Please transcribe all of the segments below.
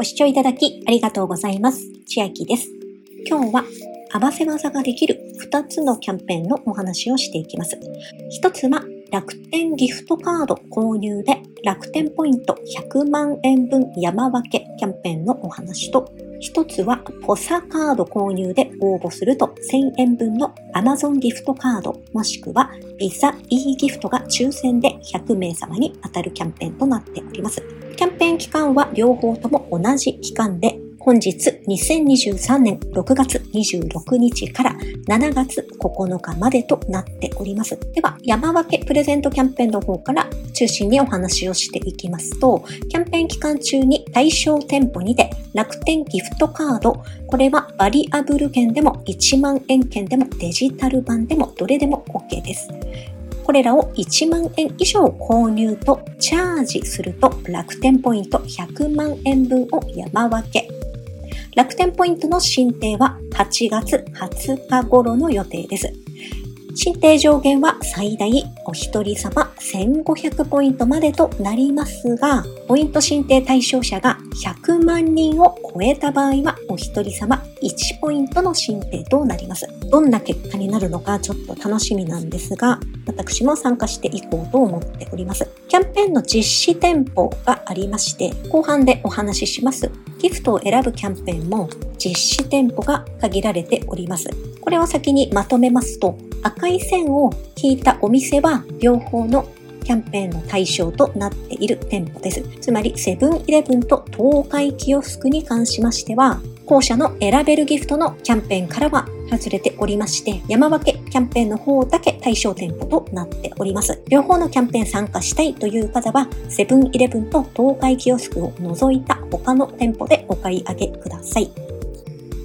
ご視聴いただきありがとうございます。千秋です。今日は合わせ技ができる2つのキャンペーンのお話をしていきます。1つは楽天ギフトカード購入で楽天ポイント100万円分山分けキャンペーンのお話と一つは、ポサカード購入で応募すると1000円分の Amazon ギフトカード、もしくはビザ e ギフトが抽選で100名様に当たるキャンペーンとなっております。キャンペーン期間は両方とも同じ期間で本日2023年6月26日から7月9日までとなっております。では、山分けプレゼントキャンペーンの方から中心にお話をしていきますと、キャンペーン期間中に対象店舗にて楽天ギフトカード、これはバリアブル券でも1万円券でもデジタル版でもどれでも OK です。これらを1万円以上購入とチャージすると楽天ポイント100万円分を山分け楽天ポイントの申請は8月20日頃の予定です。申請上限は最大お一人様1500ポイントまでとなりますが、ポイント申請対象者が100万人を超えた場合はお一人様1ポイントの申請となります。どんな結果になるのかちょっと楽しみなんですが、私も参加していこうと思っております。キャンペーンの実施店舗がありまして、後半でお話しします。ギフトを選ぶキャンペーンも実施店舗が限られております。これを先にまとめますと、赤い線を引いたお店は両方のキャンペーンの対象となっている店舗です。つまり、セブンイレブンと東海キオスクに関しましては、後者の選べるギフトのキャンペーンからは外れておりまして、山分けキャンペーンの方だけ対象店舗となっております。両方のキャンペーン参加したいという方は、セブンイレブンと東海キオスクを除いた他の店舗でお買い上げください。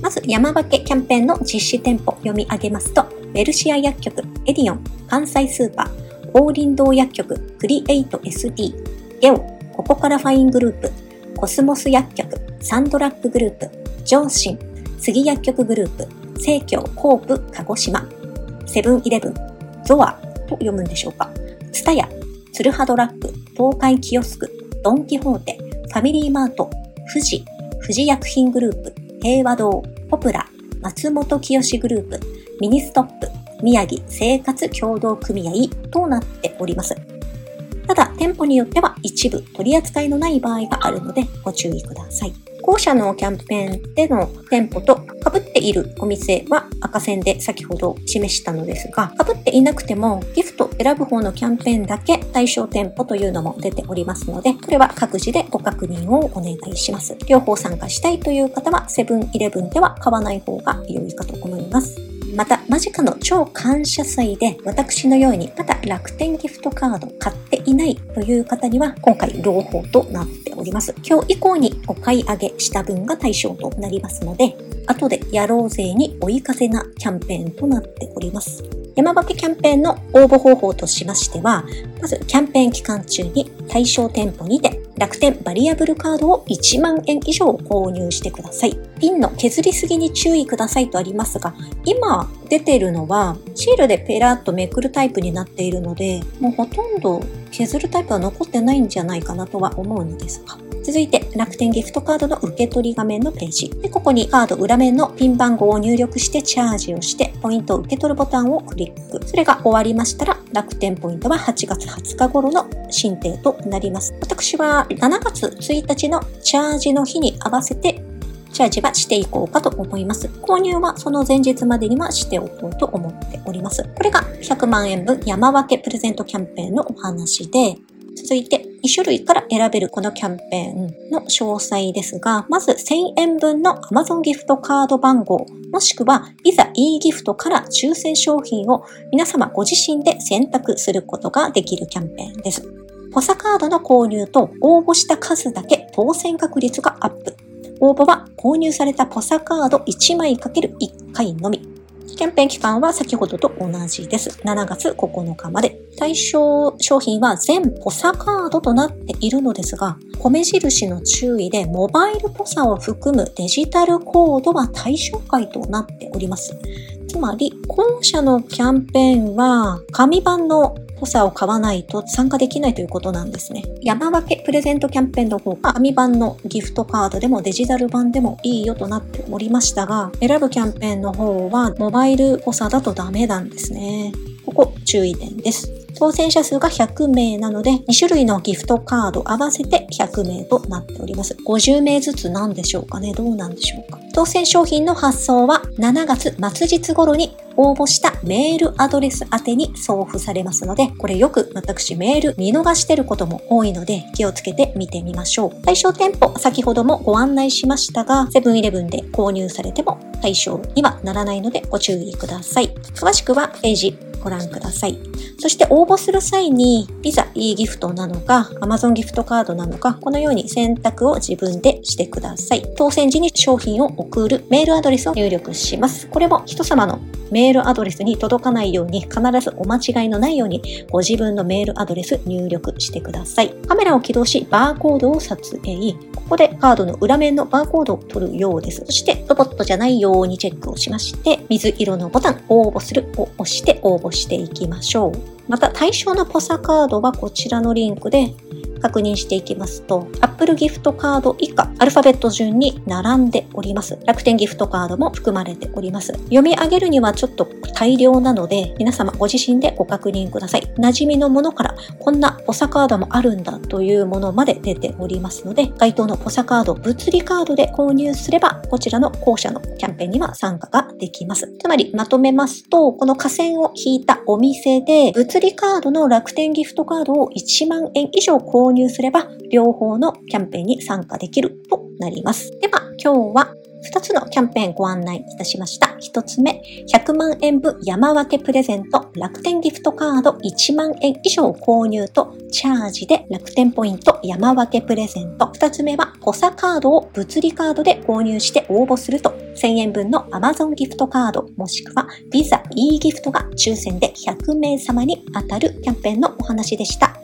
まず、山分けキャンペーンの実施店舗読み上げますと、ウェルシア薬局、エディオン、関西スーパー、キリン堂薬局、クリエイト SD、ゲオ、ココカラファイングループ、コスモス薬局、サンドラッググループ、ジョーシン、スギ薬局グループ、生協コープ鹿児島、セブンイレブン、ゾアと読むんでしょうか、ツタヤ、ツルハドラッグ、東海キオスク、ドンキホーテ、ファミリーマート、フジ、富士薬品グループ、平和堂、ポプラ、松本清グループ、ミニストップ、宮城生活協同組合となっております。ただ、店舗によっては一部取り扱いのない場合があるのでご注意ください。後者のキャンペーンでの店舗と被っているお店は赤線で先ほど示したのですが、被っていなくてもギフト選ぶ方のキャンペーンだけ対象店舗というのも出ておりますので、これは各自でご確認をお願いします。両方参加したいという方はセブンイレブンでは買わない方が良いかと思います。また、間近の超感謝祭で私のようにまだ楽天ギフトカード買っていないという方には今回朗報となっております。今日以降にお買い上げした分が対象となりますので、後でやろうぜに追い風なキャンペーンとなっております。山分けキャンペーンの応募方法としましては、まずキャンペーン期間中に対象店舗にて楽天バリアブルカードを1万円以上購入してください。ピンの削りすぎに注意くださいとありますが、今出てるのはシールでペラッとめくるタイプになっているので、もうほとんど削るタイプは残ってないんじゃないかなとは思うのですが。続いて、楽天ギフトカードの受け取り画面のページ。で、ここにカード裏面のピン番号を入力してチャージをして、ポイントを受け取るボタンをクリック。それが終わりましたら、楽天ポイントは8月20日頃の申請となります。私は7月1日のチャージの日に合わせてチャージはしていこうかと思います。購入はその前日までにはしておこうと思っております。これが100万円分山分けプレゼントキャンペーンのお話で、続いて2種類から選べるこのキャンペーンの詳細ですが、まず1000円分の Amazon ギフトカード番号、もしくは Visa e ギフトから抽選商品を皆様ご自身で選択することができるキャンペーンです。ポサカードの購入と応募した数だけ当選確率がアップ。応募は購入されたポサカード1枚 ×1 回のみ。キャンペーン期間は先ほどと同じです。7月9日まで。対象商品は全ポサカードとなっているのですが、米印の注意でモバイルポサを含むデジタルコードは対象外となっております。つまり、今社のキャンペーンは紙版のポサを買わないと参加できないということなんですね。山分けプレゼントキャンペーンの方が紙版のギフトカードでもデジタル版でもいいよとなっておりましたが、選ぶキャンペーンの方はモバイルポサだとダメなんですね。ここ注意点です。当選者数が100名なので、2種類のギフトカード合わせて100名となっております。50名ずつなんでしょうかねどうなんでしょうか当選商品の発送は7月末日頃に応募したメールアドレス宛てに送付されますので、これよく私メール見逃してることも多いので気をつけて見てみましょう。対象店舗、先ほどもご案内しましたが、セブンイレブンで購入されても対象にはならないのでご注意ください。詳しくはページご覧ください。そして応募する際に、ビザ e ギフトなのか、Amazon ギフトカードなのか、このように選択を自分でしてください。当選時に商品を送るメールアドレスを入力します。これも人様のメールアドレスに届かないように、必ずお間違いのないように、ご自分のメールアドレス入力してください。カメラを起動し、バーコードを撮影。ここでカードの裏面のバーコードを取るようです。そして、ロボットじゃないようにチェックをしまして、水色のボタン、応募するを押して応募していきましょう。また、対象のポサカードはこちらのリンクで確認していきますと、Apple ギフトカード以下、アルファベット順に並んでおります。楽天ギフトカードも含まれております。読み上げるにはちょっと大量なので、皆様ご自身でご確認ください。馴染みのものから、こんなポサカードもあるんだというものまで出ておりますので、該当のポサカード、物理カードで購入すれば、こちらの後者のキャンペーンには参加ができます。つまり、まとめますと、この河川を引いたお店で、物理カードの楽天ギフトカードを1万円以上購入すれば、両方のキャンペーンに参加できるとなります。では、今日は2つのキャンペーンご案内いたしました。1つ目、100万円分山分けプレゼント楽天ギフトカード1万円以上購入とチャージで楽天ポイント山分けプレゼント。2つ目は、ポサカードを物理カードで購入して応募すると1000円分の Amazon ギフトカードもしくは Visa e ギフトが抽選で100名様に当たるキャンペーンのお話でした。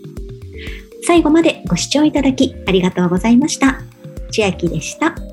最後までご視聴いただきありがとうございました。千秋でした。